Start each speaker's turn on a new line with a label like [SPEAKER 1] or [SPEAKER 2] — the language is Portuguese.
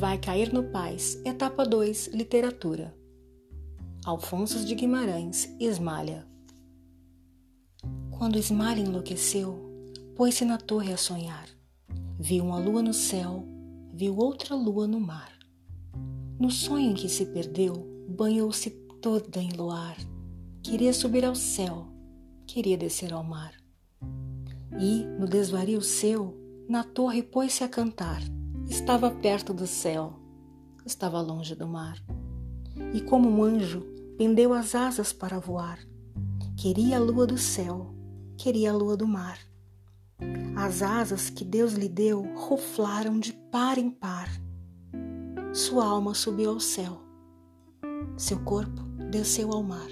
[SPEAKER 1] Vai cair no Paz, etapa 2, literatura. Alfonso de Guimarães, Esmalha. Quando Esmalha enlouqueceu, pôs-se na torre a sonhar. Viu uma lua no céu, viu outra lua no mar. No sonho em que se perdeu, banhou-se toda em luar. Queria subir ao céu, queria descer ao mar. E, no desvario seu, na torre pôs-se a cantar. Estava perto do céu, estava longe do mar. E como um anjo, pendeu as asas para voar. Queria a lua do céu, queria a lua do mar. As asas que Deus lhe deu ruflaram de par em par. Sua alma subiu ao céu, seu corpo desceu ao mar.